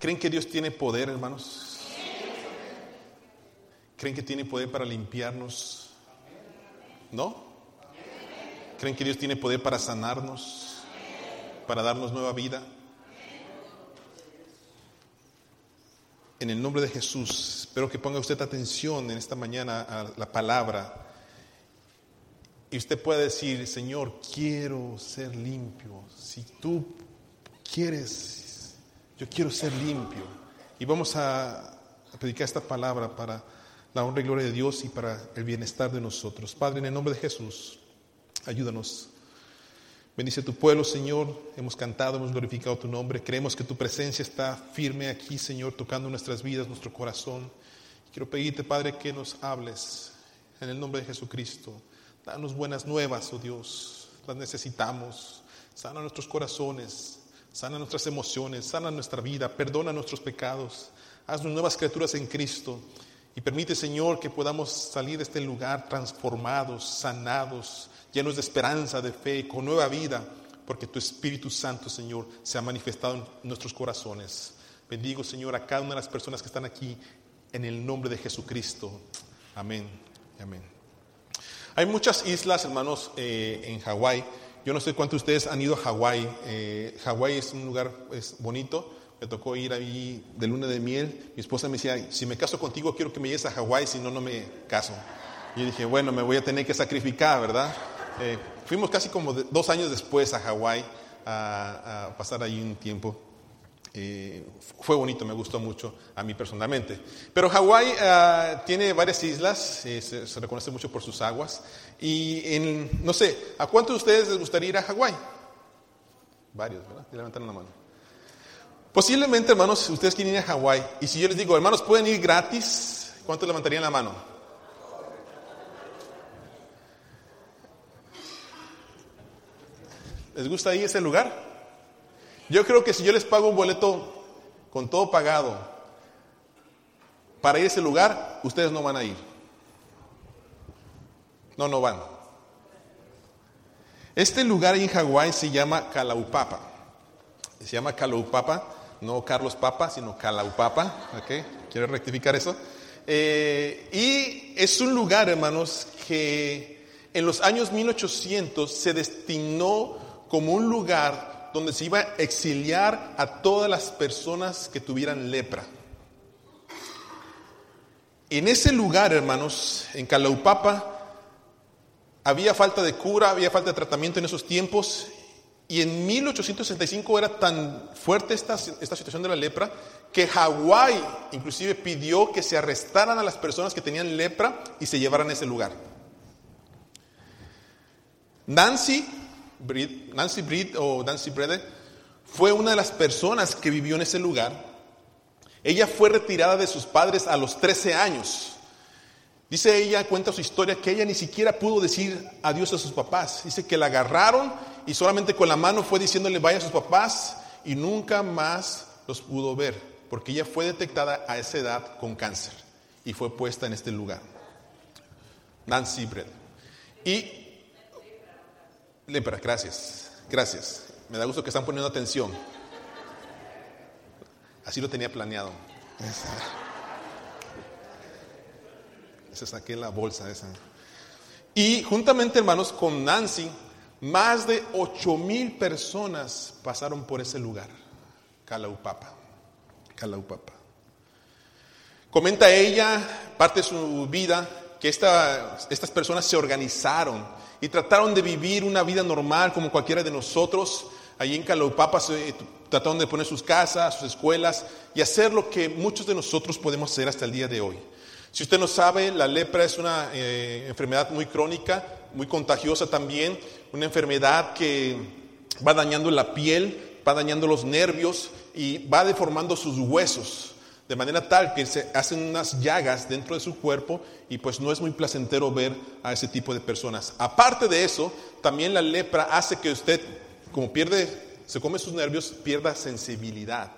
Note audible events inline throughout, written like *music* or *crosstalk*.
¿Creen que Dios tiene poder, hermanos? ¿Creen que tiene poder para limpiarnos? ¿No? ¿Creen que Dios tiene poder para sanarnos? ¿Para darnos nueva vida? En el nombre de Jesús, espero que ponga usted atención en esta mañana a la palabra. Y usted puede decir, Señor, quiero ser limpio. Si tú quieres, yo quiero ser limpio. Y vamos a, predicar esta palabra para la honra y gloria de Dios y para el bienestar de nosotros. Padre, en el nombre de Jesús, ayúdanos. Bendice tu pueblo, Señor. Hemos cantado, hemos glorificado tu nombre. Creemos que tu presencia está firme aquí, Señor, tocando nuestras vidas, nuestro corazón. Quiero pedirte, Padre, que nos hables en el nombre de Jesucristo. Danos buenas nuevas, oh Dios. Las necesitamos. Sana nuestros corazones, sana nuestras emociones, sana nuestra vida, perdona nuestros pecados. Haznos nuevas criaturas en Cristo. Y permite, Señor, que podamos salir de este lugar transformados, sanados, llenos de esperanza, de fe, con nueva vida, porque tu Espíritu Santo, Señor, se ha manifestado en nuestros corazones. Bendigo, Señor, a cada una de las personas que están aquí en el nombre de Jesucristo. Amén. Amén. Hay muchas islas, hermanos, eh, en Hawái. Yo no sé cuántos de ustedes han ido a Hawái. Eh, Hawái es un lugar es bonito. Me tocó ir ahí de luna de miel. Mi esposa me decía, si me caso contigo, quiero que me lleves a Hawái, si no, no me caso. Y yo dije, bueno, me voy a tener que sacrificar, ¿verdad? Eh, fuimos casi como dos años después a Hawái a, a, pasar ahí un tiempo. Eh, fue bonito, me gustó mucho a mí personalmente. Pero Hawái uh, tiene varias islas, eh, se, reconoce mucho por sus aguas. Y no sé, ¿a cuántos de ustedes les gustaría ir a Hawái? Varios, ¿verdad? Levantaron la mano. Posiblemente, hermanos, ustedes quieren ir a Hawái. Y si yo les digo, hermanos, pueden ir gratis, ¿cuántos levantarían la mano? ¿Les gusta ir a ese lugar? Yo creo que si yo les pago un boleto con todo pagado para ir a ese lugar, ustedes no van a ir. No, no van. Este lugar en Hawái se llama Kalaupapa. Se llama Kalaupapa, no Carlos Papa, sino Kalaupapa. ¿okay? Quiero rectificar eso. Eh, y es un lugar, hermanos, que en los años 1800 se destinó como un lugar donde se iba a exiliar a todas las personas que tuvieran lepra. En ese lugar, hermanos, en Calaupapa, había falta de cura, había falta de tratamiento en esos tiempos, y en 1865 era tan fuerte esta, esta situación de la lepra que Hawái inclusive pidió que se arrestaran a las personas que tenían lepra y se llevaran a ese lugar. Nancy Nancy Breed o Nancy Brede fue una de las personas que vivió en ese lugar. Ella fue retirada de sus padres a los 13 años. Dice ella, cuenta su historia, que ella ni siquiera pudo decir adiós a sus papás. Dice que la agarraron y solamente con la mano fue diciéndole vaya a sus papás y nunca más los pudo ver, porque ella fue detectada a esa edad con cáncer y fue puesta en este lugar. Nancy Brede. Y Lepra, gracias, gracias. Me da gusto que están poniendo atención. Así lo tenía planeado. Esa saqué la bolsa esa. Y juntamente, hermanos, con Nancy, más de ocho mil personas pasaron por ese lugar. Calaupapa. Calaupapa. Comenta ella, parte de su vida, que esta, estas personas se organizaron y trataron de vivir una vida normal como cualquiera de nosotros. Allí en Calaupapa se, trataron de poner sus casas, sus escuelas y hacer lo que muchos de nosotros podemos hacer hasta el día de hoy. Si usted no sabe, la lepra es una eh, enfermedad muy crónica, muy contagiosa también, una enfermedad que va dañando la piel, va dañando los nervios y va deformando sus huesos, de manera tal que se hacen unas llagas dentro de su cuerpo y pues no es muy placentero ver a ese tipo de personas. Aparte de eso, también la lepra hace que usted, como pierde, se come sus nervios, pierda sensibilidad.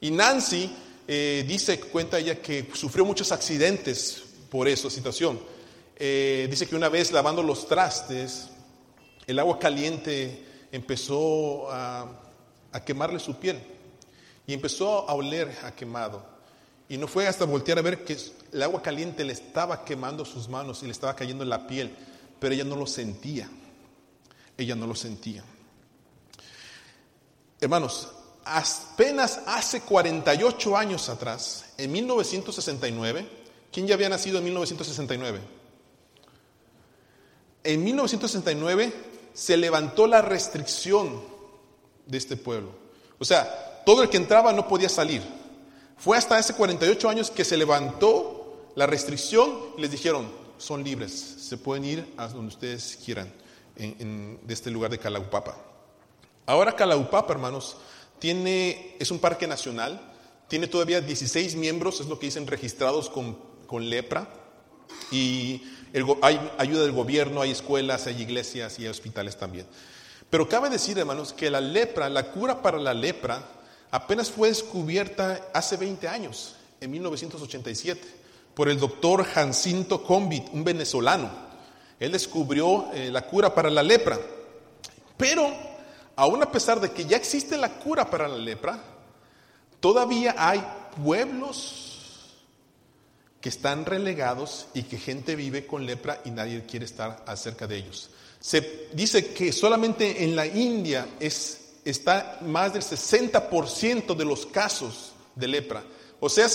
Y Nancy eh, dice, cuenta ella que sufrió muchos accidentes por esa situación. Eh, dice que una vez lavando los trastes, el agua caliente empezó a, a quemarle su piel. Y empezó a oler a quemado. Y no fue hasta voltear a ver que el agua caliente le estaba quemando sus manos y le estaba cayendo en la piel, pero ella no lo sentía. Ella no lo sentía. Hermanos, apenas hace 48 años atrás, en 1969, ¿quién ya había nacido en 1969? En 1969 se levantó la restricción de este pueblo. O sea, todo el que entraba no podía salir. Fue hasta hace 48 años que se levantó la restricción y les dijeron, son libres, se pueden ir a donde ustedes quieran, de este lugar de Calaupapa. Ahora Calaupapa, hermanos, tiene, es un parque nacional, tiene todavía 16 miembros, es lo que dicen, registrados con, con lepra, y hay ayuda del gobierno, hay escuelas, hay iglesias y hay hospitales también. Pero cabe decir, hermanos, que la lepra, la cura para la lepra, apenas fue descubierta hace 20 años, en 1987, por el doctor Jacinto Combit, un venezolano. Él descubrió eh, la cura para la lepra. Pero, aún a pesar de que ya existe la cura para la lepra, todavía hay pueblos que están relegados y que gente vive con lepra y nadie quiere estar acerca de ellos. Se dice que solamente en la India es, está más del 60% de los casos de lepra. O sea,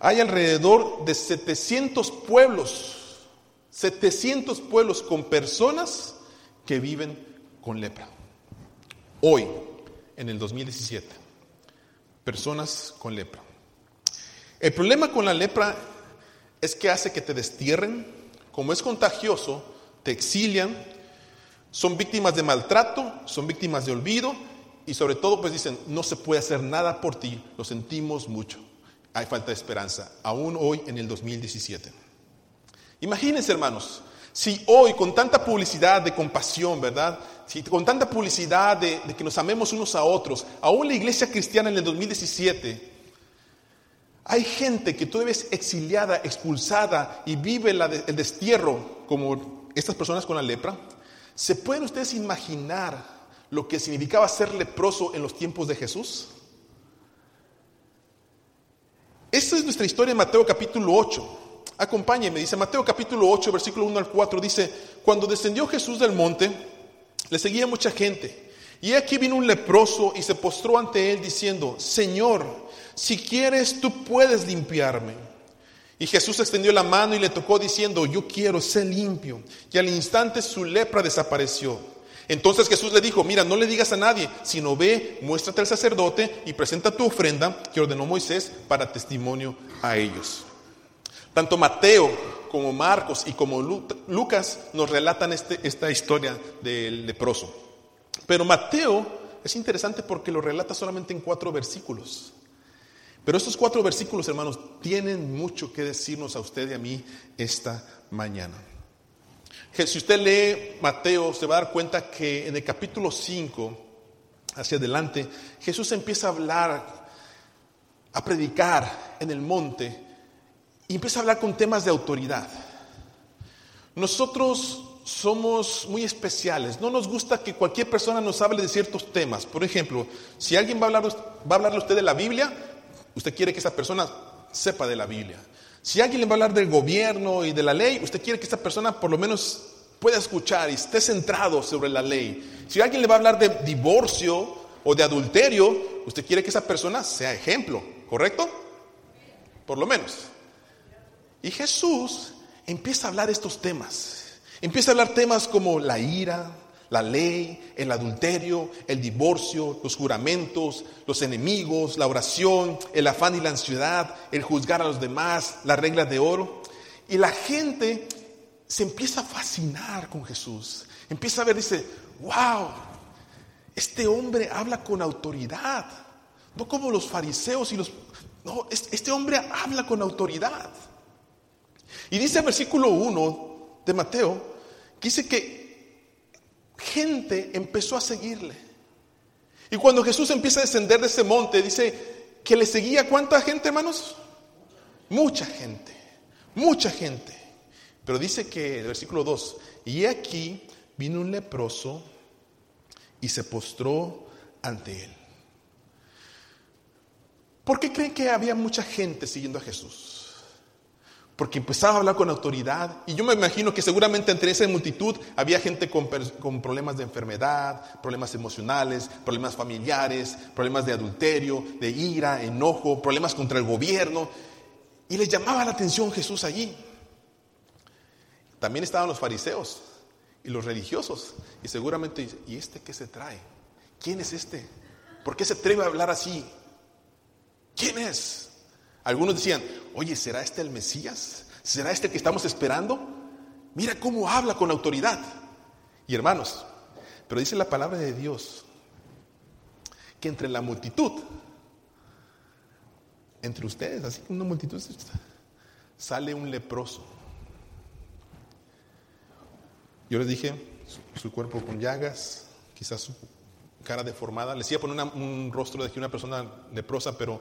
hay alrededor de 700 pueblos, 700 pueblos con personas que viven con lepra. Hoy, en el 2017, personas con lepra. El problema con la lepra es que hace que te destierren, como es contagioso, te exilian, son víctimas de maltrato, son víctimas de olvido y sobre todo pues dicen, no se puede hacer nada por ti, lo sentimos mucho, hay falta de esperanza, aún hoy en el 2017. Imagínense hermanos, si hoy con tanta publicidad de compasión, ¿verdad? Si con tanta publicidad de, de que nos amemos unos a otros, aún la iglesia cristiana en el 2017 hay gente que todavía es exiliada, expulsada y vive el destierro como estas personas con la lepra. ¿Se pueden ustedes imaginar lo que significaba ser leproso en los tiempos de Jesús? Esta es nuestra historia en Mateo capítulo 8. Acompáñenme, dice Mateo capítulo 8, versículo 1 al 4, dice, cuando descendió Jesús del monte, le seguía mucha gente. Y aquí vino un leproso y se postró ante él diciendo, Señor, si quieres, tú puedes limpiarme. Y Jesús extendió la mano y le tocó diciendo, yo quiero ser limpio. Y al instante su lepra desapareció. Entonces Jesús le dijo, mira, no le digas a nadie, sino ve, muéstrate al sacerdote y presenta tu ofrenda que ordenó Moisés para testimonio a ellos. Tanto Mateo como Marcos y como Lucas nos relatan este, esta historia del leproso. Pero Mateo es interesante porque lo relata solamente en cuatro versículos. Pero estos cuatro versículos, hermanos, tienen mucho que decirnos a usted y a mí esta mañana. Si usted lee Mateo, se va a dar cuenta que en el capítulo 5, hacia adelante, Jesús empieza a hablar, a predicar en el monte y empieza a hablar con temas de autoridad. Nosotros somos muy especiales. No nos gusta que cualquier persona nos hable de ciertos temas. Por ejemplo, si alguien va a, hablar, va a hablarle a usted de la Biblia, Usted quiere que esa persona sepa de la Biblia. Si alguien le va a hablar del gobierno y de la ley, usted quiere que esa persona por lo menos pueda escuchar y esté centrado sobre la ley. Si alguien le va a hablar de divorcio o de adulterio, usted quiere que esa persona sea ejemplo, ¿correcto? Por lo menos. Y Jesús empieza a hablar estos temas. Empieza a hablar temas como la ira, la ley, el adulterio, el divorcio, los juramentos, los enemigos, la oración, el afán y la ansiedad, el juzgar a los demás, las reglas de oro. Y la gente se empieza a fascinar con Jesús. Empieza a ver, dice, wow, este hombre habla con autoridad. No como los fariseos y los... No, este hombre habla con autoridad. Y dice el versículo 1 de Mateo, que dice que gente empezó a seguirle. Y cuando Jesús empieza a descender de ese monte, dice que le seguía cuánta gente, hermanos? Mucha gente, mucha gente. Pero dice que, el versículo 2, y aquí vino un leproso y se postró ante él. ¿Por qué creen que había mucha gente siguiendo a Jesús? Porque empezaba a hablar con autoridad. Y yo me imagino que seguramente entre esa multitud había gente con, con, problemas de enfermedad, problemas emocionales, problemas familiares, problemas de adulterio, de ira, enojo, problemas contra el gobierno. Y les llamaba la atención Jesús allí. También estaban los fariseos y los religiosos. Y seguramente, ¿y este qué se trae? ¿Quién es este? ¿Por qué se atreve a hablar así? ¿Quién es? Algunos decían, oye, ¿será este el Mesías? ¿Será este que estamos esperando? Mira cómo habla con autoridad. Y hermanos, pero dice la palabra de Dios que entre la multitud, entre ustedes, así como una multitud, sale un leproso. Yo les dije, su, cuerpo con llagas, quizás su cara deformada. Les iba a poner un rostro de una persona leprosa, pero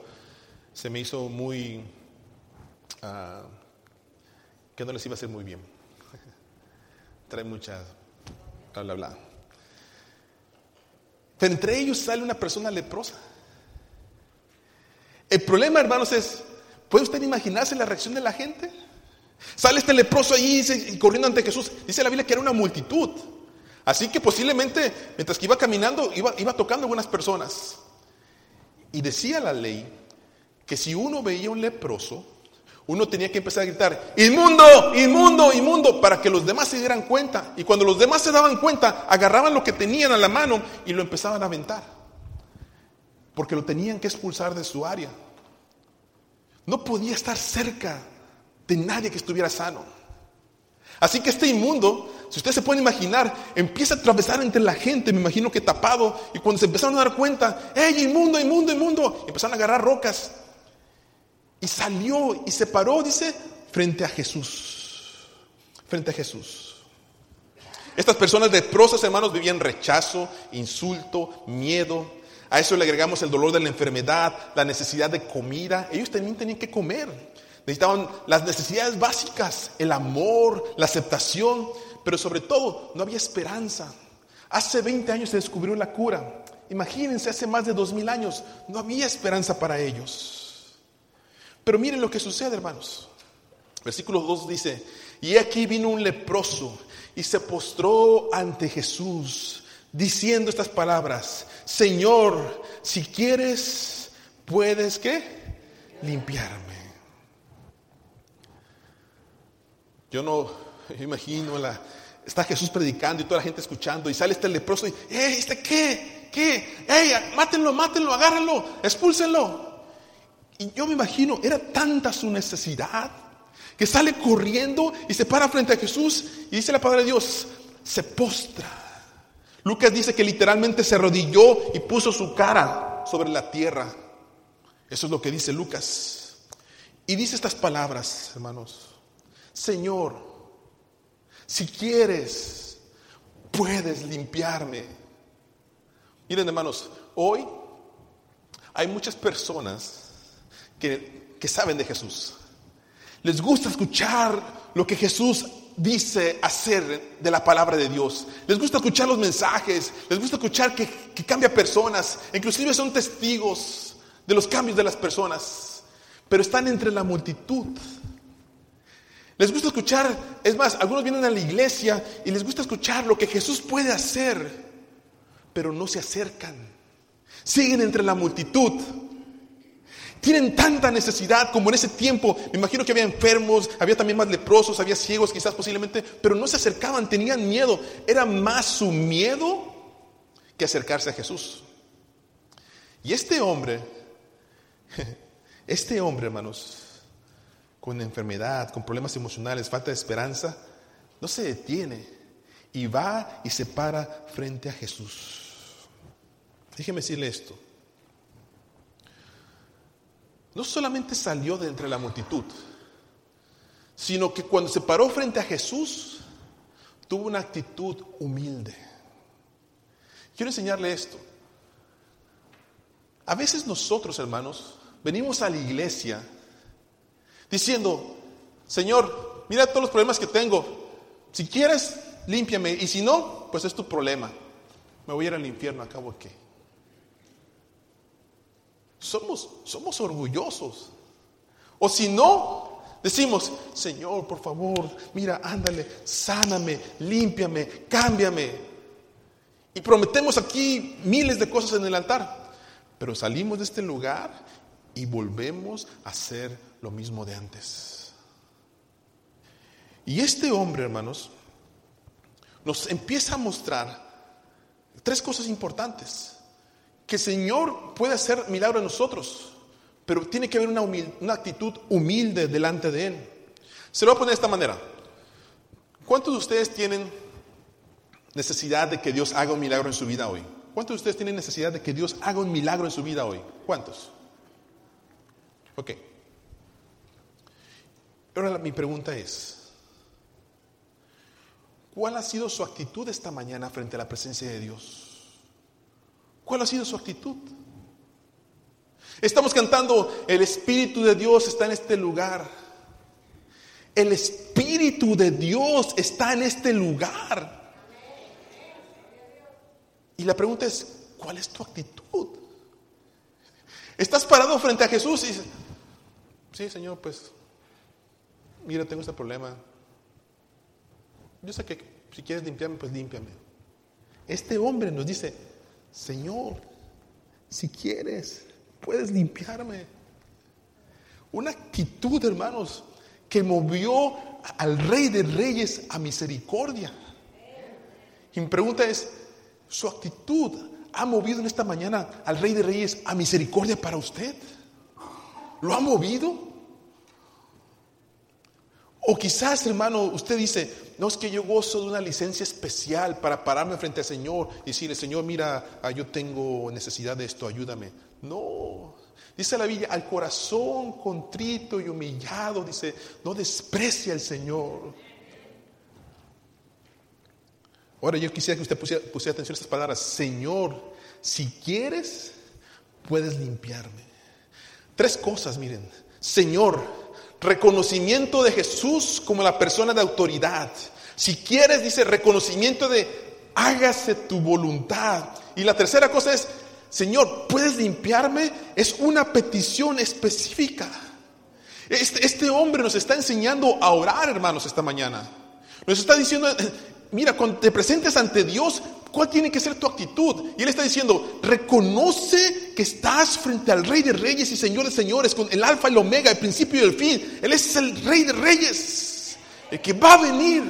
se me hizo muy... Ah, que no les iba a hacer muy bien. *laughs* Trae mucha... bla, bla, bla. Pero entre ellos sale una persona leprosa. El problema, hermanos, es, ¿puede usted imaginarse la reacción de la gente? Sale este leproso ahí y corriendo ante Jesús. Dice la Biblia que era una multitud. Así que posiblemente, mientras que iba caminando, iba, iba tocando algunas personas. Y decía la ley que si uno veía un leproso, uno tenía que empezar a gritar, inmundo, inmundo, inmundo, para que los demás se dieran cuenta. Y cuando los demás se daban cuenta, agarraban lo que tenían a la mano y lo empezaban a aventar. Porque lo tenían que expulsar de su área. No podía estar cerca de nadie que estuviera sano. Así que este inmundo, si usted se puede imaginar, empieza a atravesar entre la gente, me imagino que tapado, y cuando se empezaron a dar cuenta, ¡Ey, inmundo, inmundo, inmundo! empezaron a agarrar rocas. Y salió y se paró, dice, frente a Jesús. Frente a Jesús. Estas personas leprosas, hermanos, vivían rechazo, insulto, miedo. A eso le agregamos el dolor de la enfermedad, la necesidad de comida. Ellos también tenían que comer. Necesitaban las necesidades básicas, el amor, la aceptación, pero sobre todo no había esperanza. Hace 20 años se descubrió la cura. Imagínense, hace más de 2000 años no había esperanza para ellos. Pero miren lo que sucede, hermanos. Versículo 2 dice, y aquí vino un leproso y se postró ante Jesús, diciendo estas palabras, Señor, si quieres, puedes qué? Limpiarme. Yo no imagino la, está Jesús predicando y toda la gente escuchando y sale este leproso y, ¡Ey, este qué! ¿Qué? ¡Ey, mátenlo, mátenlo, agárrenlo, expúlsenlo! Y yo me imagino, era tanta su necesidad que sale corriendo y se para frente a Jesús y dice la palabra de Dios, se postra. Lucas dice que literalmente se arrodilló y puso su cara sobre la tierra. Eso es lo que dice Lucas. Y dice estas palabras, hermanos. Señor, si quieres, puedes limpiarme. Miren hermanos, hoy hay muchas personas que, saben de Jesús. Les gusta escuchar lo que Jesús dice hacer de la palabra de Dios. Les gusta escuchar los mensajes, les gusta escuchar que, que, cambia personas, inclusive son testigos de los cambios de las personas, pero están entre la multitud les gusta escuchar, es más, algunos vienen a la iglesia y les gusta escuchar lo que Jesús puede hacer, pero no se acercan. Siguen entre la multitud. Tienen tanta necesidad como en ese tiempo. Me imagino que había enfermos, había también más leprosos, había ciegos quizás posiblemente, pero no se acercaban, tenían miedo. Era más su miedo que acercarse a Jesús. Y este hombre, *laughs* este hombre, hermanos, con enfermedad, con problemas emocionales, falta de esperanza, no se detiene y va y se para frente a Jesús. Déjeme decirle esto. No solamente salió de entre la multitud, sino que cuando se paró frente a Jesús, tuvo una actitud humilde. Quiero enseñarle esto. A veces nosotros, hermanos, venimos a la iglesia diciendo, Señor, mira todos los problemas que tengo. Si quieres, límpiame. Y si no, pues es tu problema. Me voy a ir al infierno, acabo qué. Somos, somos orgullosos. O si no, decimos, Señor, por favor, mira, ándale, sáname, límpiame, cámbiame. Y prometemos aquí miles de cosas en el altar. Pero salimos de este lugar y volvemos a hacer lo mismo de antes. Y este hombre, hermanos, nos empieza a mostrar tres cosas importantes. Que el Señor puede hacer milagro en nosotros, pero tiene que haber una, actitud humilde delante de Él. Se lo voy a poner de esta manera. ¿Cuántos de ustedes tienen necesidad de que Dios haga un milagro en su vida hoy? ¿Cuántos de ustedes tienen necesidad de que Dios haga un milagro en su vida hoy? ¿Cuántos? Ok. Ahora mi pregunta es, ¿cuál ha sido su actitud esta mañana frente a la presencia de Dios? ¿Cuál ha sido su actitud? Estamos cantando, el Espíritu de Dios está en este lugar. El Espíritu de Dios está en este lugar. Y la pregunta es, ¿cuál es tu actitud? Estás parado frente a Jesús y dices, sí, Señor, pues, mira, tengo este problema. Yo sé que si quieres limpiarme, pues límpiame. Este hombre nos dice, Señor, si quieres, puedes limpiarme. Una actitud, hermanos, que movió al Rey de Reyes a misericordia. Y mi pregunta es, ¿su actitud ha movido en esta mañana al Rey de Reyes a misericordia para usted? ¿Lo ha movido? O quizás, hermano, usted dice, no es que yo gozo de una licencia especial para pararme frente al Señor y decirle, Señor, mira, ah, yo tengo necesidad de esto, ayúdame. No, dice la Biblia, al corazón contrito y humillado, dice, no desprecia al Señor. Ahora yo quisiera que usted pusiera, pusiera atención a estas palabras, Señor, si quieres, puedes limpiarme. Tres cosas, miren. Señor, reconocimiento de Jesús como la persona de autoridad. Si quieres, dice, reconocimiento de hágase tu voluntad. Y la tercera cosa es, Señor, ¿puedes limpiarme? Es una petición específica. Este, este hombre nos está enseñando a orar, hermanos, esta mañana. Nos está diciendo, mira, cuando te presentes ante Dios, ¿cuál tiene que ser tu actitud? Y Él está diciendo, reconoce que estás frente al Rey de Reyes y Señor de Señores, con el alfa y el omega, el principio y el fin. Él es el Rey de Reyes, el que va a venir,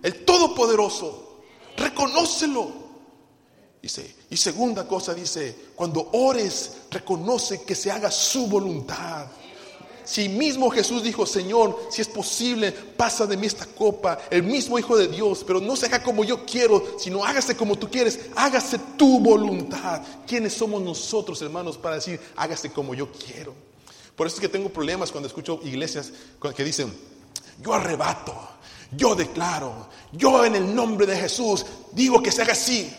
el Todopoderoso. Reconócelo. Dice, y segunda cosa dice, cuando ores, reconoce que se haga su voluntad. Si mismo Jesús dijo, Señor, si es posible, pasa de mí esta copa, el mismo Hijo de Dios, pero no se haga como yo quiero, sino hágase como tú quieres, hágase tu voluntad. ¿Quiénes somos nosotros, hermanos, para decir, hágase como yo quiero? Por eso es que tengo problemas cuando escucho iglesias que dicen, yo arrebato, yo declaro, yo en el nombre de Jesús digo que se haga así,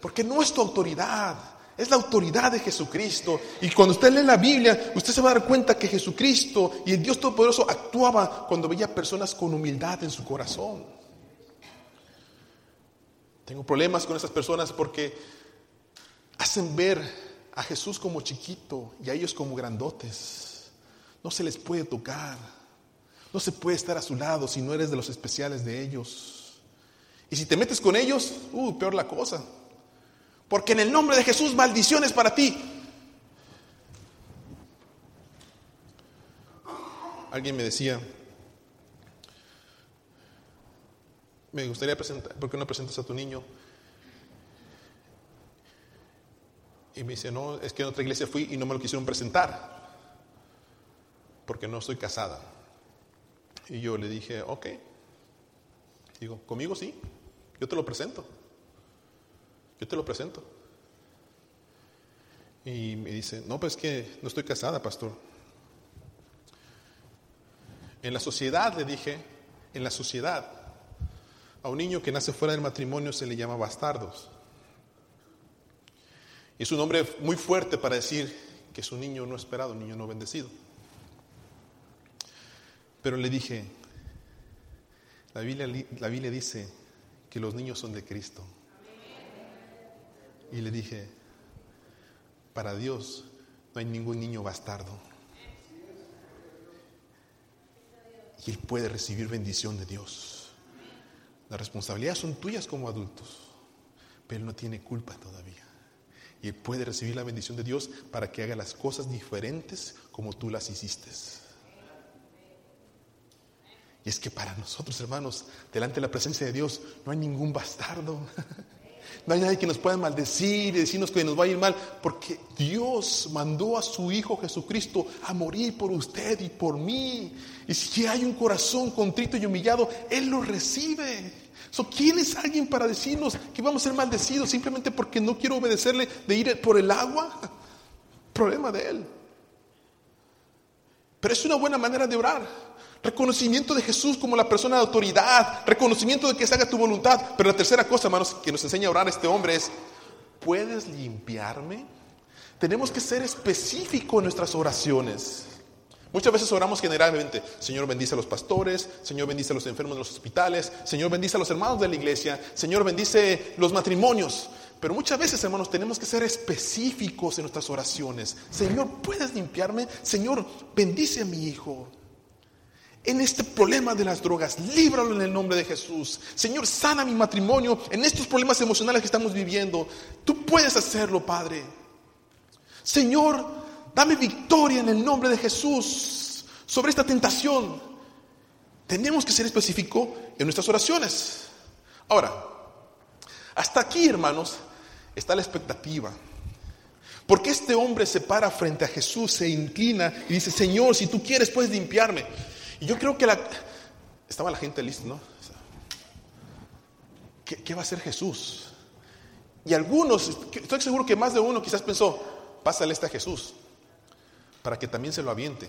porque no es tu autoridad, es la autoridad de Jesucristo. Y cuando usted lee la Biblia, usted se va a dar cuenta que Jesucristo y el Dios Todopoderoso actuaba cuando veía personas con humildad en su corazón. Tengo problemas con esas personas porque hacen ver a Jesús como chiquito y a ellos como grandotes. No se les puede tocar. No se puede estar a su lado si no eres de los especiales de ellos. Y si te metes con ellos, uh, peor la cosa. Porque en el nombre de Jesús, maldiciones para ti. Alguien me decía, me gustaría presentar, ¿por qué no presentas a tu niño? Y me dice, no, es que en otra iglesia fui y no me lo quisieron presentar, porque no estoy casada. Y yo le dije, ok, digo, conmigo sí, yo te lo presento. Yo te lo presento. Y me dice, no, pues que no estoy casada, pastor. En la sociedad, le dije, en la sociedad, a un niño que nace fuera del matrimonio se le llama bastardos. Y es un nombre muy fuerte para decir que es un niño no esperado, un niño no bendecido. Pero le dije, la Biblia, la Biblia dice que los niños son de Cristo. Y le dije, para Dios no hay ningún niño bastardo. Y él puede recibir bendición de Dios. Las responsabilidades son tuyas como adultos, pero él no tiene culpa todavía. Y él puede recibir la bendición de Dios para que haga las cosas diferentes como tú las hiciste. Y es que para nosotros, hermanos, delante de la presencia de Dios no hay ningún bastardo. *laughs* No hay nadie que nos pueda maldecir y decirnos que nos va a ir mal, porque Dios mandó a su Hijo Jesucristo a morir por usted y por mí. Y si hay un corazón contrito y humillado, Él lo recibe. ¿Quién es alguien para decirnos que vamos a ser maldecidos simplemente porque no quiero obedecerle de ir por el agua? *laughs* Problema de Él. Pero es una buena manera de orar. Reconocimiento de Jesús como la persona de autoridad. Reconocimiento de que se haga tu voluntad. Pero la tercera cosa, hermanos, que nos enseña a orar este hombre es, ¿puedes limpiarme? Tenemos que ser específicos en nuestras oraciones. Muchas veces oramos generalmente, Señor bendice a los pastores, Señor bendice a los enfermos de los hospitales, Señor bendice a los hermanos de la iglesia, Señor bendice los matrimonios. Pero muchas veces, hermanos, tenemos que ser específicos en nuestras oraciones. Señor, ¿puedes limpiarme? Señor, bendice a mi hijo en este problema de las drogas. Líbralo en el nombre de Jesús. Señor, sana mi matrimonio en estos problemas emocionales que estamos viviendo. Tú puedes hacerlo, Padre. Señor, dame victoria en el nombre de Jesús sobre esta tentación. Tenemos que ser específicos en nuestras oraciones. Ahora, hasta aquí, hermanos, está la expectativa. Porque este hombre se para frente a Jesús, se inclina y dice, Señor, si tú quieres, puedes limpiarme. Y yo creo que estaba la gente lista, ¿no? ¿Qué, va a hacer Jesús? Y algunos, estoy seguro que más de uno quizás pensó, pásale este a Jesús, para que también se lo aviente.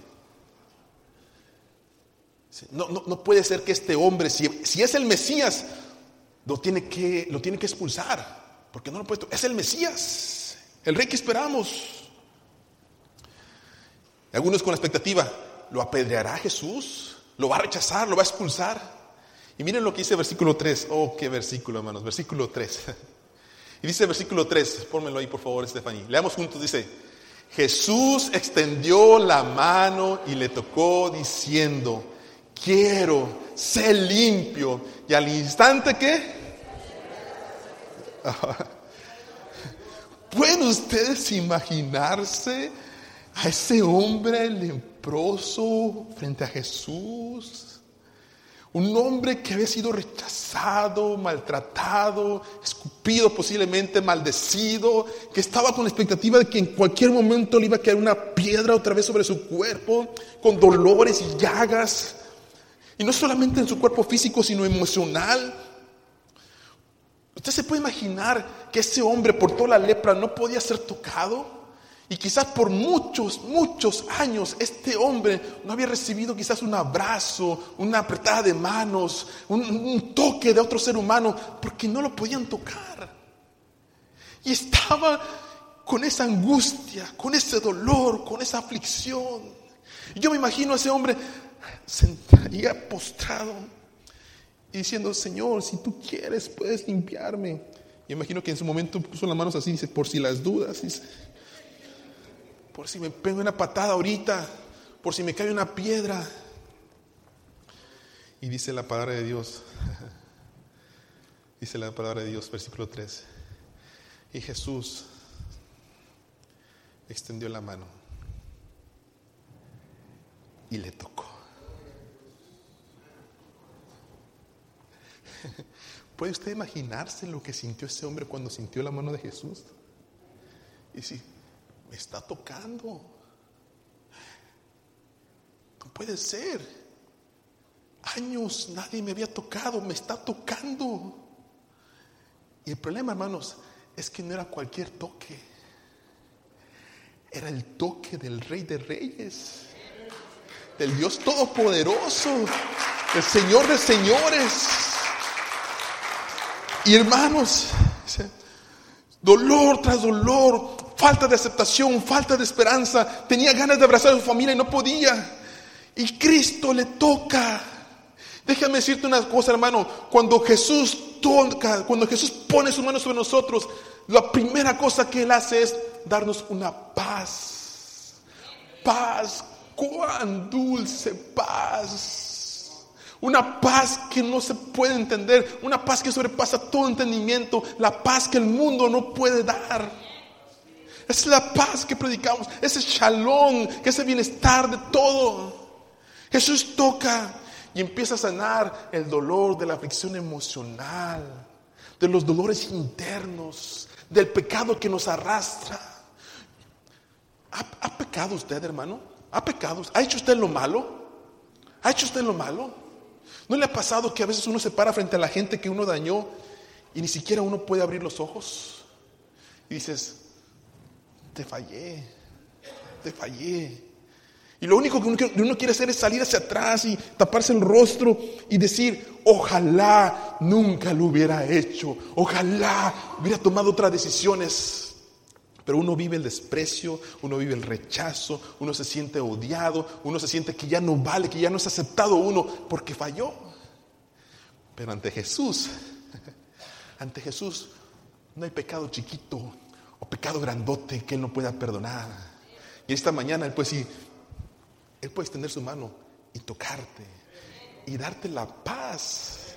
No, no, puede ser que este hombre, si, si, es el Mesías, lo tiene, que, lo tiene que expulsar, porque no lo puede. Es el Mesías, el rey que esperamos. Algunos con la expectativa, ¿Lo apedreará Jesús? ¿Lo va a rechazar? ¿Lo va a expulsar? Y miren lo que dice versículo 3. Oh, qué versículo, hermanos. Versículo 3. *laughs* Y dice versículo 3. Pónmelo ahí, por favor, Estefaní. Leamos juntos. Dice, Jesús extendió la mano y le tocó diciendo, quiero ser limpio. Y al instante que... *laughs* ¿Pueden ustedes imaginarse a ese hombre leproso frente a Jesús. Un hombre que había sido rechazado, maltratado, escupido posiblemente, maldecido, que estaba con la expectativa de que en cualquier momento le iba a caer una piedra otra vez sobre su cuerpo, con dolores y llagas. Y no solamente en su cuerpo físico, sino emocional. Usted se puede imaginar que ese hombre por toda la lepra no podía ser tocado. Y quizás por muchos, muchos años este hombre no había recibido quizás un abrazo, una apretada de manos, un, toque de otro ser humano, porque no lo podían tocar. Y estaba con esa angustia, con ese dolor, con esa aflicción. Y yo me imagino a ese hombre sentaría postrado y diciendo, Señor, si tú quieres, puedes limpiarme. Y imagino que en su momento puso las manos así, dice, por si las dudas, dice, por si me pego una patada ahorita, por si me cae una piedra. Y dice la palabra de Dios, *laughs* dice la palabra de Dios, versículo 3. Y Jesús extendió la mano y le tocó. *laughs* ¿Puede usted imaginarse lo que sintió ese hombre cuando sintió la mano de Jesús? Y si me está tocando. No puede ser. Años nadie me había tocado, me está tocando. Y el problema, hermanos, es que no era cualquier toque. Era el toque del Rey de Reyes, del Dios Todopoderoso, del Señor de Señores. Y hermanos, dolor tras dolor, falta de aceptación, falta de esperanza, tenía ganas de abrazar a su familia y no podía. Y Cristo le toca. Déjame decirte una cosa, hermano, cuando Jesús toca, cuando Jesús pone su mano sobre nosotros, la primera cosa que Él hace es darnos una paz. paz, cuán dulce paz. Una paz que no se puede entender, una paz que sobrepasa todo entendimiento, la paz que el mundo no puede dar. Es la paz que predicamos, ese shalom, que bienestar de todo. Jesús toca y empieza a sanar el dolor de la aflicción emocional, de los dolores internos, del pecado que nos arrastra. ¿Ha, pecado usted, hermano? ¿Ha pecado? ¿Ha hecho usted lo malo? ¿Ha hecho usted lo malo? ¿No le ha pasado que a veces uno se para frente a la gente que uno dañó y ni siquiera uno puede abrir los ojos? Y dices, te fallé, te fallé. Y lo único que uno quiere hacer es salir hacia atrás y taparse el rostro y decir, ojalá nunca lo hubiera hecho, ojalá hubiera tomado otras decisiones. Pero uno vive el desprecio, uno vive el rechazo, uno se siente odiado, uno se siente que ya no vale, que ya no es aceptado uno porque falló. Pero ante Jesús, *laughs* ante Jesús no hay pecado chiquito o pecado grandote que Él no pueda perdonar. Y esta mañana Él puede decir, él puede extender su mano y tocarte y darte la paz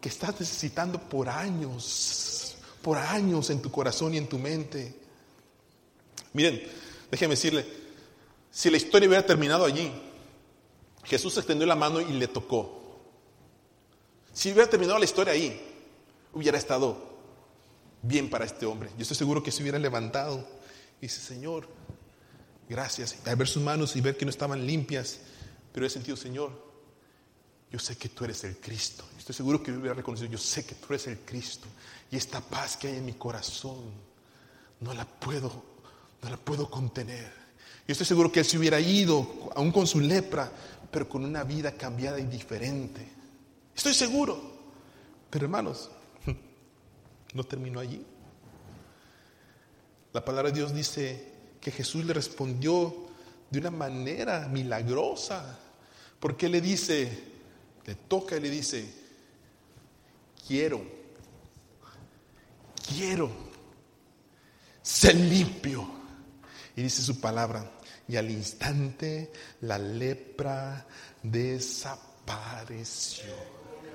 que estás necesitando por años, por años en tu corazón y en tu mente. Miren, déjeme decirle, si la historia hubiera terminado allí, Jesús extendió la mano y le tocó. Si hubiera terminado la historia ahí, hubiera estado bien para este hombre. Yo estoy seguro que se hubiera levantado y dice, Señor, gracias. Al ver sus manos y ver que no estaban limpias, pero he sentido, Señor, yo sé que tú eres el Cristo. Estoy seguro que hubiera reconocido, yo sé que tú eres el Cristo. Y esta paz que hay en mi corazón, no la puedo, no la puedo contener. Yo estoy seguro que él se hubiera ido, aún con su lepra, pero con una vida cambiada y diferente. Estoy seguro. Pero hermanos, *laughs* no terminó allí. La palabra de Dios dice que Jesús le respondió de una manera milagrosa, porque le dice, le toca y le dice, quiero, quiero ser limpio. Y dice su palabra, y al instante la lepra desapareció.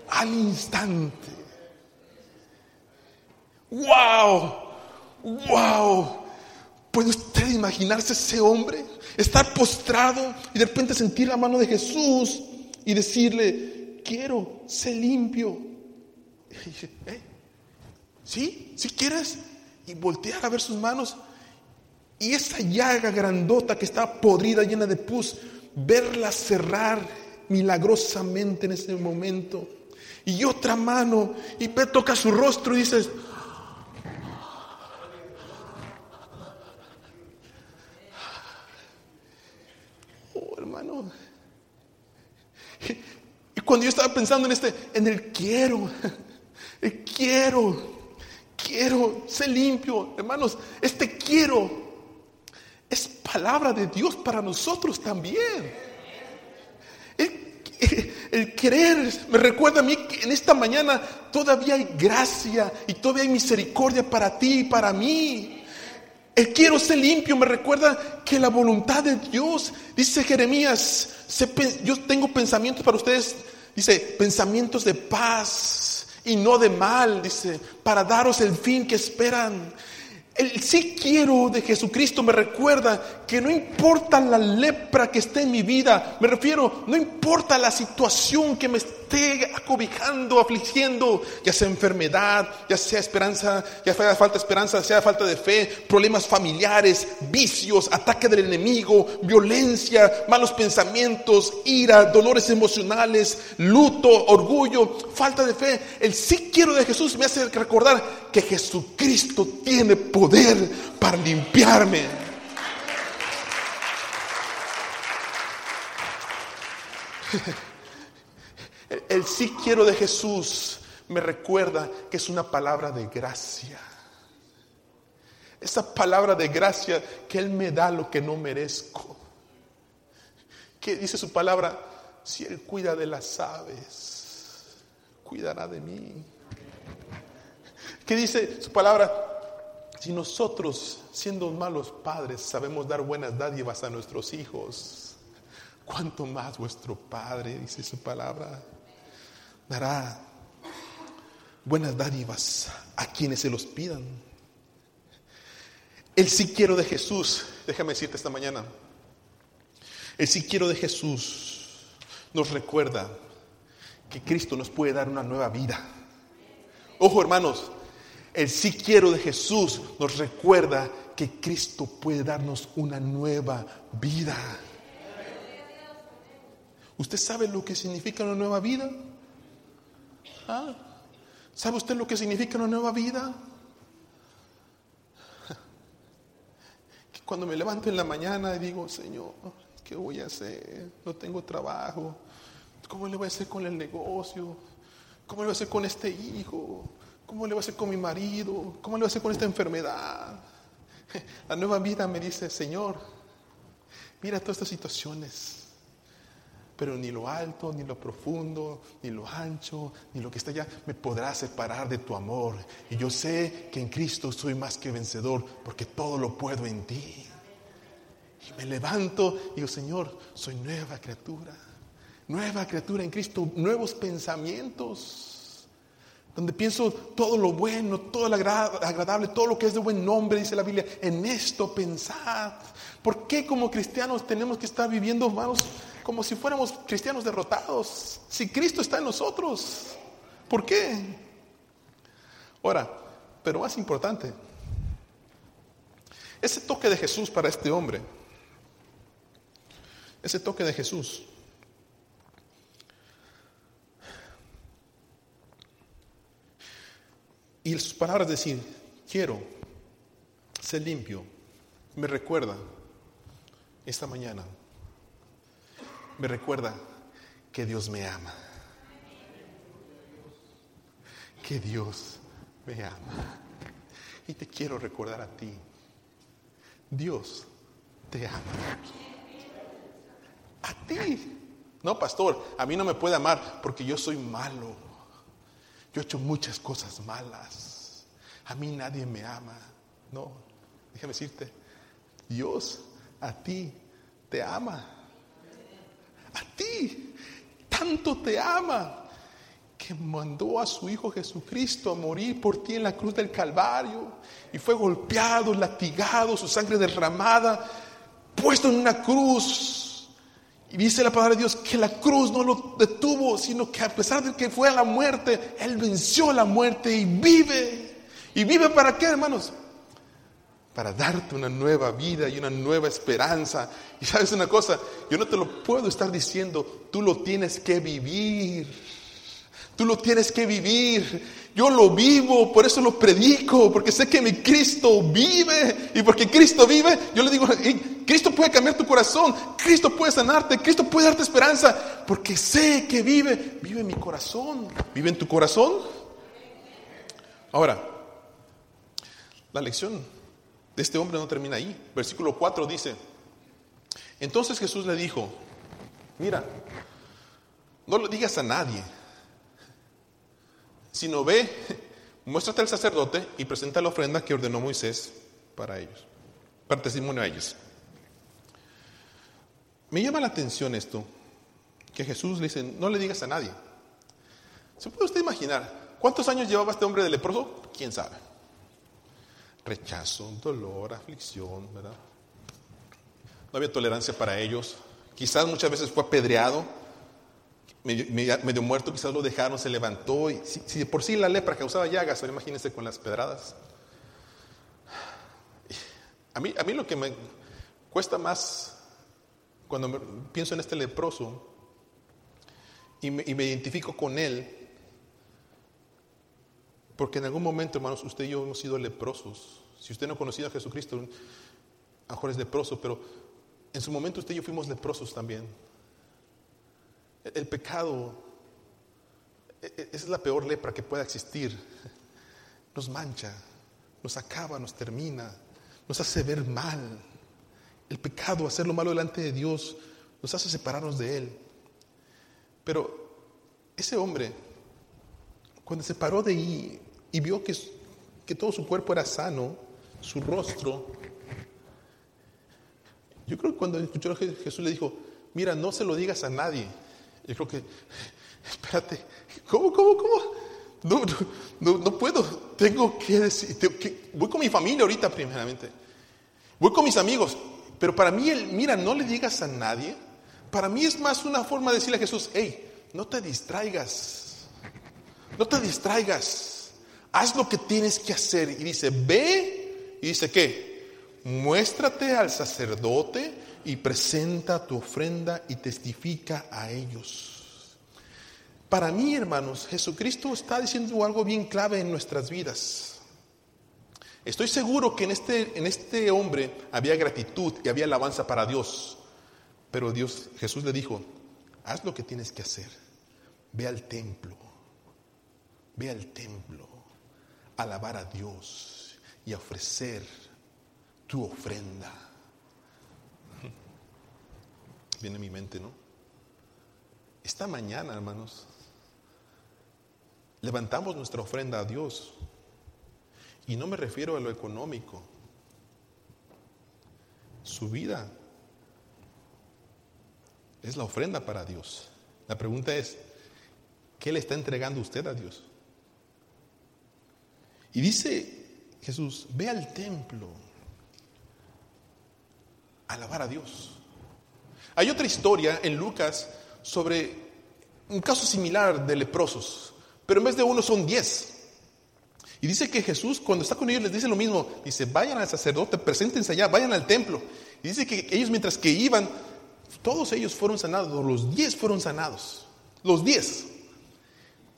Al instante. ¡Wow! ¡Wow! ¿Puede usted imaginarse ese hombre? Estar postrado y de repente sentir la mano de Jesús y decirle, quiero ser limpio. ¿Eh? ¿Sí? ¿Sí quieres? Y voltear a ver sus manos. Y esa llaga grandota que está podrida, llena de pus, verla cerrar milagrosamente en ese momento. Y otra mano, y ve, toca su rostro y dices, Y cuando yo estaba pensando en este, en el quiero, el quiero, quiero ser limpio, hermanos, este quiero es palabra de Dios para nosotros también. *laughs* El, querer me recuerda a mí que en esta mañana todavía hay gracia y todavía hay misericordia para ti y para mí. El quiero ser limpio me recuerda que la voluntad de Dios, dice Jeremías, yo tengo pensamientos para ustedes, dice, pensamientos de paz y no de mal, dice, para daros el fin que esperan. El sí quiero de Jesucristo me recuerda que no importa la lepra que esté en mi vida, me refiero, no importa la situación que me esté acobijando, afligiendo, ya sea enfermedad, ya sea esperanza, ya sea falta de esperanza, sea falta de fe, problemas familiares, vicios, ataque del enemigo, violencia, malos pensamientos, ira, dolores emocionales, luto, orgullo, falta de fe. El sí quiero de Jesús me hace recordar que Jesucristo tiene poder para limpiarme. *laughs* El sí quiero de Jesús me recuerda que es una palabra de gracia. Esa palabra de gracia que Él me da lo que no merezco. Que dice su palabra, si Él cuida de las aves, cuidará de mí. Que dice su palabra, Si nosotros, siendo malos padres, sabemos dar buenas dádivas a nuestros hijos, ¿cuánto más vuestro Padre, dice su palabra, dará buenas dádivas a quienes se los pidan? El sí quiero de Jesús, déjame decirte esta mañana, el sí quiero de Jesús nos recuerda que Cristo nos puede dar una nueva vida. Ojo hermanos, el sí quiero de Jesús nos recuerda que Cristo puede darnos una nueva vida. ¿Usted sabe lo que significa una nueva vida? ¿Ah? ¿Sabe usted lo que significa una nueva vida? Que cuando me levanto en la mañana y digo, Señor, ¿qué voy a hacer? No tengo trabajo. ¿Cómo le voy a hacer con el negocio? ¿Cómo le voy a hacer con este hijo? ¿Cómo le voy a hacer con mi marido? ¿Cómo le voy a hacer con esta enfermedad? La nueva vida me dice, Señor, mira todas estas situaciones, pero ni lo alto, ni lo profundo, ni lo ancho, ni lo que está allá me podrá separar de tu amor. Y yo sé que en Cristo soy más que vencedor, porque todo lo puedo en ti. Y me levanto y digo, Señor, soy nueva criatura, nueva criatura en Cristo, nuevos pensamientos donde pienso todo lo bueno, todo lo agradable, todo lo que es de buen nombre, dice la Biblia, en esto pensad. ¿Por qué como cristianos tenemos que estar viviendo, hermanos, como si fuéramos cristianos derrotados? Si Cristo está en nosotros, ¿por qué? Ahora, pero más importante, ese toque de Jesús para este hombre, ese toque de Jesús, Y sus palabras decir, quiero ser limpio, me recuerda esta mañana, me recuerda que Dios me ama, que Dios me ama. Y te quiero recordar a ti, Dios te ama. A ti. No, pastor, a mí no me puede amar porque yo soy malo. Yo he hecho muchas cosas malas. A mí nadie me ama. No, déjame decirte, Dios a ti te ama. A ti tanto te ama que mandó a su Hijo Jesucristo a morir por ti en la cruz del Calvario y fue golpeado, latigado, su sangre derramada, puesto en una cruz y dice la palabra de Dios que la cruz no lo detuvo, sino que a pesar de que fue a la muerte, Él venció la muerte y vive. ¿Y vive para qué, hermanos? Para darte una nueva vida y una nueva esperanza. Y sabes una cosa, yo no te lo puedo estar diciendo, tú lo tienes que vivir. Tú lo tienes que vivir. Yo lo vivo, por eso lo predico, porque sé que mi Cristo vive. Y porque Cristo vive, yo le digo, Cristo puede cambiar tu corazón, Cristo puede sanarte, Cristo puede darte esperanza, porque sé que vive, vive en mi corazón, vive en tu corazón. Ahora, la lección este hombre no termina ahí. Versículo 4 dice, entonces Jesús le dijo, mira, no lo digas a nadie, sino ve, muéstrate al sacerdote y presenta la ofrenda que ordenó Moisés para ellos, para testimonio a ellos. Me llama la atención esto, que Jesús le dice, no le digas a nadie. ¿Se puede usted imaginar cuántos años llevaba este hombre de leproso? ¿Quién sabe? Rechazo, dolor, aflicción, ¿verdad? No había tolerancia para ellos. Quizás muchas veces fue apedreado, medio, muerto, quizás lo dejaron, se levantó. Y si, por sí la lepra causaba llagas, ahora imagínense con las pedradas. A mí, a mí lo que me cuesta más cuando pienso en este leproso y me, identifico con él, porque en algún momento, hermanos, usted y yo hemos sido leprosos. Si usted no ha conocido a Jesucristo, a lo mejor es leproso, pero en su momento usted y yo fuimos leprosos también. El pecado e, e, es la peor lepra que pueda existir. Nos mancha, nos acaba, nos termina, nos hace ver mal. El pecado, hacer lo malo delante de Dios, nos hace separarnos de Él. Pero ese hombre, cuando se paró de ahí y vio que, que todo su cuerpo era sano, su rostro. Yo creo que cuando escuchó a Jesús le dijo, mira, no se lo digas a nadie. Yo creo que, *laughs* espérate, ¿cómo, cómo, cómo? No, no, no puedo, tengo que decir, voy con mi familia ahorita primeramente, voy con mis amigos, pero para mí, el, mira, no le digas a nadie, para mí es más una forma de decirle a Jesús, hey, no te distraigas, no te distraigas, haz lo que tienes que hacer. Y dice, ve, y dice, ¿qué? Muéstrate al sacerdote y presenta tu ofrenda y testifica a ellos. Para mí, hermanos, Jesucristo está diciendo algo bien clave en nuestras vidas. Estoy seguro que en este, en este hombre había gratitud y había alabanza para Dios. Pero Dios, Jesús le dijo, haz lo que tienes que hacer. Ve al templo. Ve al templo. Alabar a Dios y ofrecer tu ofrenda. Viene a mi mente, ¿no? Esta mañana, hermanos, levantamos nuestra ofrenda a Dios. Y no me refiero a lo económico. Su vida es la ofrenda para Dios. La pregunta es, ¿qué le está entregando usted a Dios? Y dice Jesús, ve al templo, a alabar a Dios. Hay otra historia en Lucas sobre un caso similar de leprosos. Pero en vez de uno son diez. Y dice que Jesús cuando está con ellos les dice lo mismo. Dice, vayan al sacerdote, preséntense allá, vayan al templo. Y dice que ellos mientras que iban, todos ellos fueron sanados, los diez fueron sanados. Los diez.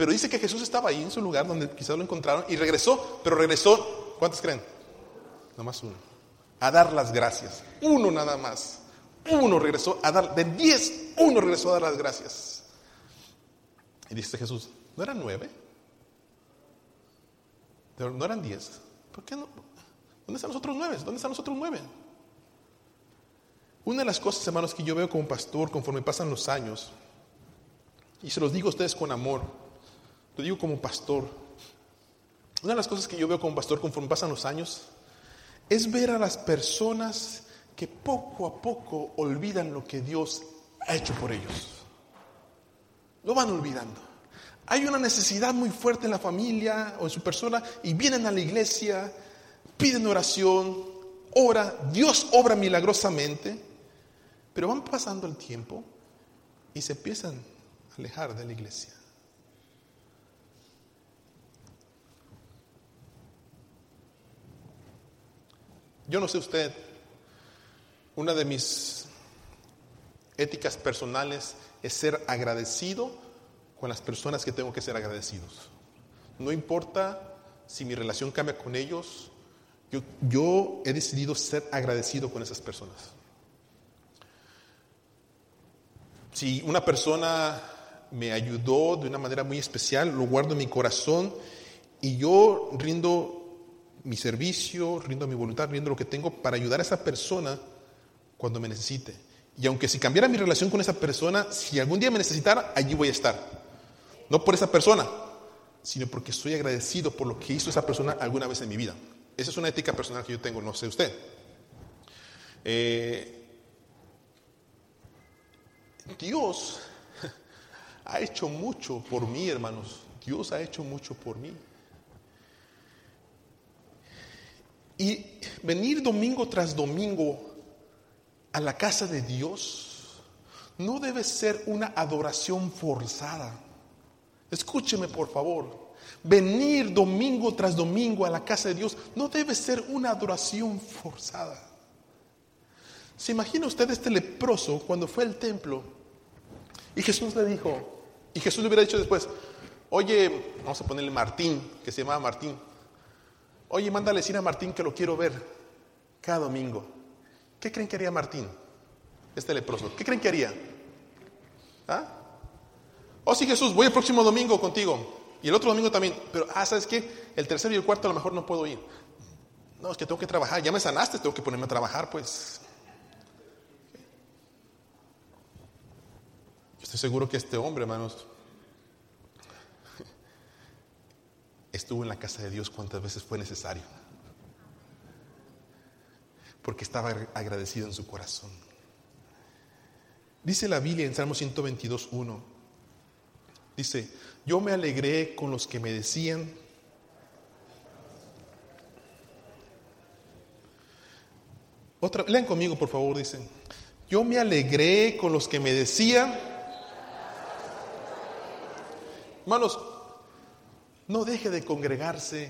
Pero dice que Jesús estaba ahí en su lugar donde quizás lo encontraron y regresó, pero regresó, ¿cuántos creen? Nada más uno. A dar las gracias. Uno nada más. Uno regresó a dar, de diez, uno regresó a dar las gracias. Y dice Jesús, ¿No eran nueve? ¿No eran diez? ¿Por qué no? ¿Dónde están los otros nueve? ¿Dónde están los otros nueve? Una de las cosas, hermanos, que yo veo como pastor conforme pasan los años, y se los digo a ustedes con amor, digo como pastor, una de las cosas que yo veo como pastor conforme pasan los años es ver a las personas que poco a poco olvidan lo que Dios ha hecho por ellos. Lo van olvidando. Hay una necesidad muy fuerte en la familia o en su persona y vienen a la iglesia, piden oración, ora, Dios obra milagrosamente, pero van pasando el tiempo y se empiezan a alejar de la iglesia. Yo no sé usted, una de mis éticas personales es ser agradecido con las personas que tengo que ser agradecidos. No importa si mi relación cambia con ellos, yo, he decidido ser agradecido con esas personas. Si una persona me ayudó de una manera muy especial, lo guardo en mi corazón y yo rindo mi servicio, rindo mi voluntad, rindo lo que tengo para ayudar a esa persona cuando me necesite. Y aunque si cambiara mi relación con esa persona, si algún día me necesitara, allí voy a estar. No por esa persona, sino porque estoy agradecido por lo que hizo esa persona alguna vez en mi vida. Esa es una ética personal que yo tengo, no sé usted. Eh, Dios *laughs* ha hecho mucho por mí, hermanos. Dios ha hecho mucho por mí. Y venir domingo tras domingo a la casa de Dios no debe ser una adoración forzada. Escúcheme por favor. Venir domingo tras domingo a la casa de Dios no debe ser una adoración forzada. ¿Se imagina usted este leproso cuando fue al templo y Jesús le dijo, y Jesús le hubiera dicho después, oye, vamos a ponerle Martín, que se llamaba Martín, oye, mándale decir a Martín que lo quiero ver cada domingo. ¿Qué creen que haría Martín, este leproso? ¿Qué creen que haría? ¿Ah? Oh, sí, Jesús, voy el próximo domingo contigo. Y el otro domingo también. Pero, ah, ¿sabes qué? El tercero y el cuarto a lo mejor no puedo ir. No, es que tengo que trabajar. Ya me sanaste, tengo que ponerme a trabajar, pues. Estoy seguro que este hombre, hermanos, estuvo en la casa de Dios cuantas veces fue necesario. porque estaba agradecido en su corazón. Dice la Biblia en Salmo 122, 1. Dice, yo me alegré con los que me decían, Otra, lean conmigo, por favor, dicen. Yo me alegré con los que me decían, hermanos, no deje de congregarse.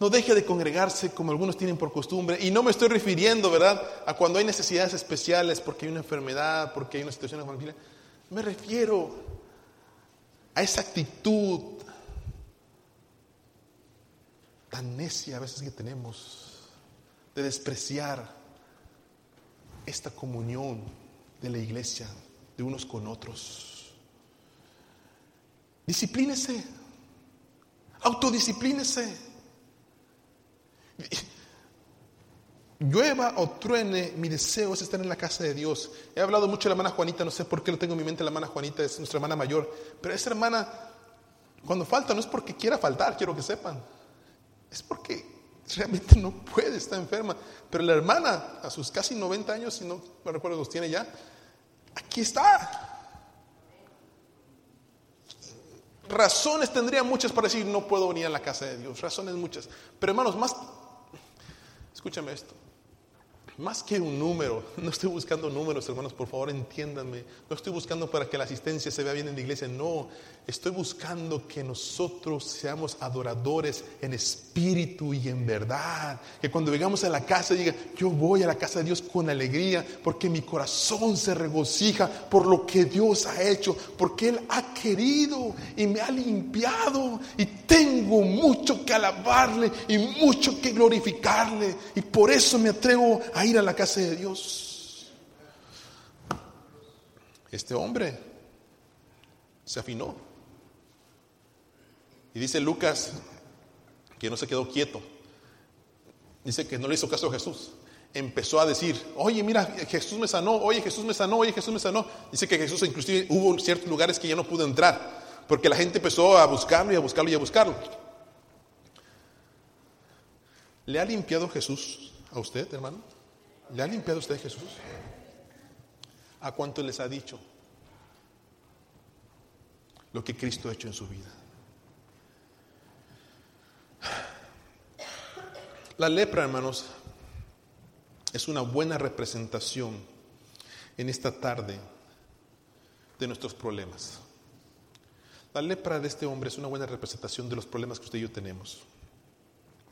No deje de congregarse como algunos tienen por costumbre. Y no me estoy refiriendo, ¿verdad?, a cuando hay necesidades especiales, porque hay una enfermedad, porque hay una situación en la familia. Me refiero a esa actitud tan necia a veces que tenemos de despreciar esta comunión de la iglesia de unos con otros. Disciplínese, autodisciplínese. Llueva o truene, mi deseo es estar en la casa de Dios. He hablado mucho de la hermana Juanita, no sé por qué lo tengo en mi mente, la hermana Juanita es nuestra hermana mayor, pero esa hermana, cuando falta, no es porque quiera faltar, quiero que sepan, es porque realmente no puede, está enferma. Pero la hermana, a sus casi 90 años, si no me recuerdo, los tiene ya, aquí está. Razones tendría muchas para decir no puedo venir a la casa de Dios, razones muchas. Pero hermanos, más, escúchame esto, más que un número, *laughs* no estoy buscando números, hermanos, por favor entiéndanme. No estoy buscando para que la asistencia se vea bien en la iglesia, no. Estoy buscando que nosotros seamos adoradores en espíritu y en verdad. Que cuando llegamos a la casa diga, yo voy a la casa de Dios con alegría, porque mi corazón se regocija por lo que Dios ha hecho, porque Él ha querido y me ha limpiado y tengo mucho que alabarle y mucho que glorificarle. Y por eso me atrevo a ir a la casa de Dios. Este hombre se afinó. Y dice Lucas que no se quedó quieto. Dice que no le hizo caso a Jesús. Empezó a decir, oye, mira, Jesús me sanó, oye, Jesús me sanó, oye, Jesús me sanó. Dice que Jesús inclusive hubo ciertos lugares que ya no pudo entrar, porque la gente empezó a buscarlo y a buscarlo y a buscarlo. ¿Le ha limpiado Jesús a usted, hermano? ¿Le ha limpiado usted Jesús? ¿A cuánto les ha dicho lo que Cristo ha hecho en su vida? La lepra, hermanos, es una buena representación en esta tarde de nuestros problemas. La lepra de este hombre es una buena representación de los problemas que usted y yo tenemos.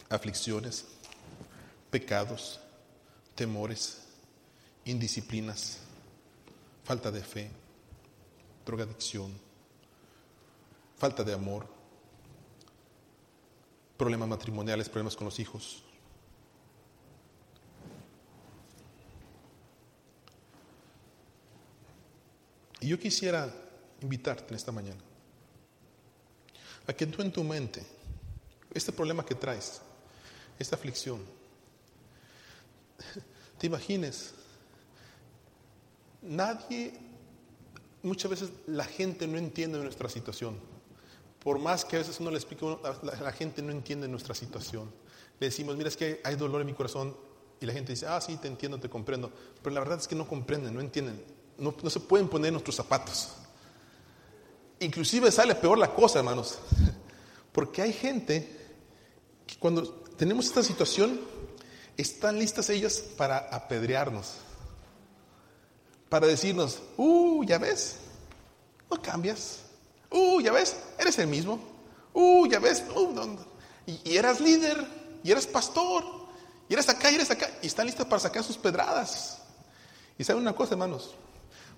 Aflicciones, pecados, temores, indisciplinas, falta de fe, drogadicción, falta de amor, problemas matrimoniales, problemas con los hijos. Y yo quisiera invitarte en esta mañana a que tú en tu mente, este problema que traes, esta aflicción, te imagines, nadie, muchas veces la gente no entiende nuestra situación. Por más que a veces uno le explique, la, la, gente no entiende nuestra situación. Le decimos, mira, es que hay dolor en mi corazón. Y la gente dice, ah, sí, te entiendo, te comprendo. Pero la verdad es que no comprenden, no entienden. No, no se pueden poner nuestros zapatos. Inclusive sale peor la cosa, hermanos. *laughs* Porque hay gente que cuando tenemos esta situación, están listas ellas para apedrearnos, para decirnos, uh, ya ves, no cambias, uh, ya ves, eres el mismo, uh, ya ves, uh, Y, eras líder, y eras pastor, y eres acá, y eres acá, y están listas para sacar sus pedradas. Y saben una cosa, hermanos,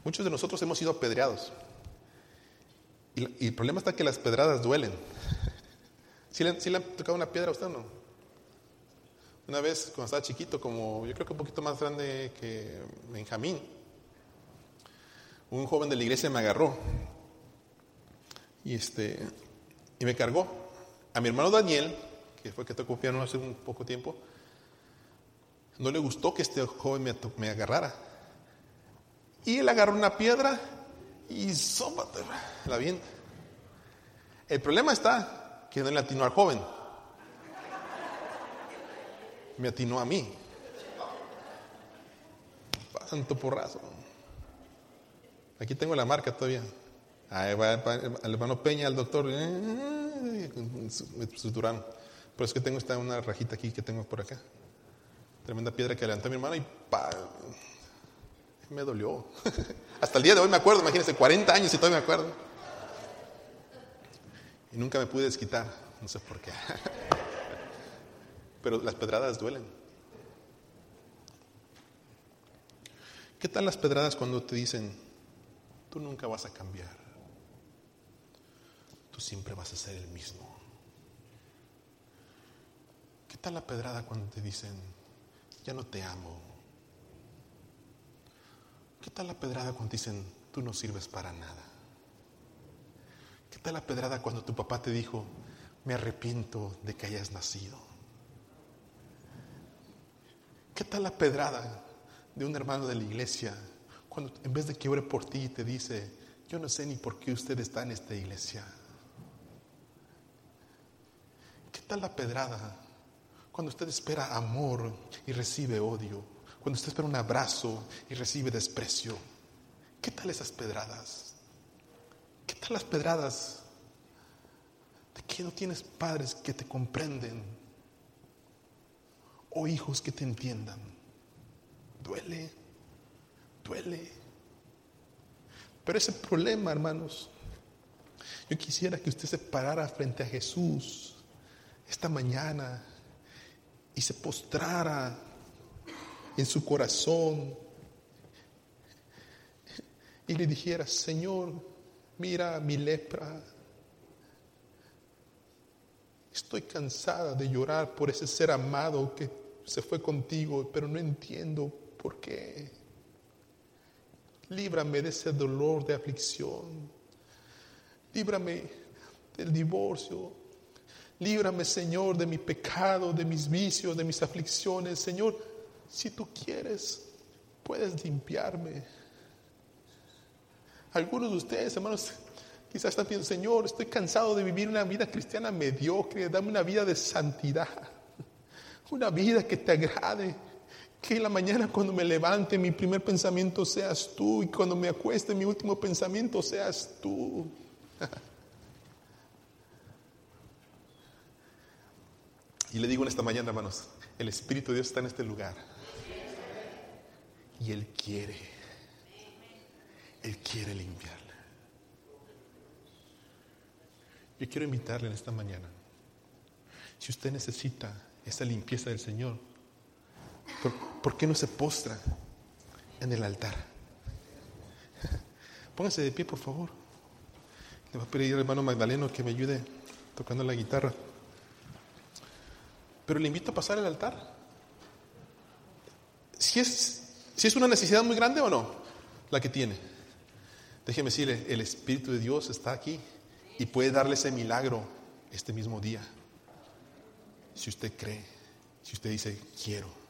muchos de nosotros hemos sido apedreados. Y, el problema está que las pedradas duelen. *laughs* ¿Sí le, ¿Sí le han tocado una piedra a usted o no? Una vez, cuando estaba chiquito, como yo creo que un poquito más grande que Benjamín, un joven de la iglesia me agarró y, este, y me cargó. A mi hermano Daniel, que fue que tocó piano hace un poco tiempo, no le gustó que este joven me agarrara. Y él agarró una piedra y sópate, la vienta. El problema está que no le atinó al joven. me atinó a mí. Santo porrazo. Aquí tengo la marca todavía. Ahí va el hermano Peña, el doctor, eh, me suturaron. Pero es que tengo esta una rajita aquí que tengo por acá. Tremenda piedra que levantó mi hermano y pa, me dolió. *laughs* Hasta el día de hoy me acuerdo, imagínense, 40 años y todavía me acuerdo. Y nunca me pude desquitar, no sé por qué. *laughs* Pero las pedradas duelen. ¿Qué tal las pedradas cuando te dicen, tú nunca vas a cambiar? Tú siempre vas a ser el mismo. ¿Qué tal la pedrada cuando te dicen, ya no te amo? ¿Qué tal la pedrada cuando dicen, tú no sirves para nada? ¿Qué tal la pedrada cuando tu papá te dijo, me arrepiento de que hayas nacido? ¿Qué tal la pedrada de un hermano de la iglesia cuando en vez de que ore por ti te dice, yo no sé ni por qué usted está en esta iglesia? ¿Qué tal la pedrada cuando usted espera amor y recibe odio? Cuando usted espera un abrazo y recibe desprecio. ¿Qué tal esas pedradas? ¿Qué tal las pedradas de que no tienes padres que te comprenden o hijos que te entiendan? Duele, duele. Pero ese problema, hermanos, yo quisiera que usted se parara frente a Jesús esta mañana y se postrara en su corazón y le dijera, Señor, mira mi lepra. Estoy cansada de llorar por ese ser amado que se fue contigo, pero no entiendo por qué. Líbrame de ese dolor de aflicción. Líbrame del divorcio, Líbrame, Señor, de mi pecado, de mis vicios, de mis aflicciones. Señor, si tú quieres, puedes limpiarme. Algunos de ustedes, hermanos, quizás están pidiendo, Señor, estoy cansado de vivir una vida cristiana mediocre, dame una vida de santidad, una vida que te agrade. Que en la mañana cuando me levante mi primer pensamiento seas tú y cuando me acueste mi último pensamiento seas tú. *laughs* Y le digo en esta mañana, hermanos, el Espíritu de Dios está en este lugar. Y Él quiere. Él quiere limpiarle. Yo quiero invitarle en esta mañana. Si usted necesita esa limpieza del Señor, ¿por, qué no se postra en el altar? *laughs* Póngase de pie, por favor. Le voy a pedir al hermano Magdaleno que me ayude tocando la guitarra. Pero le invito a pasar al altar. Si es, si es una necesidad muy grande o no, la que tiene. Déjeme decirle, el Espíritu de Dios está aquí y puede darle ese milagro este mismo día. Si usted cree, si usted dice, quiero.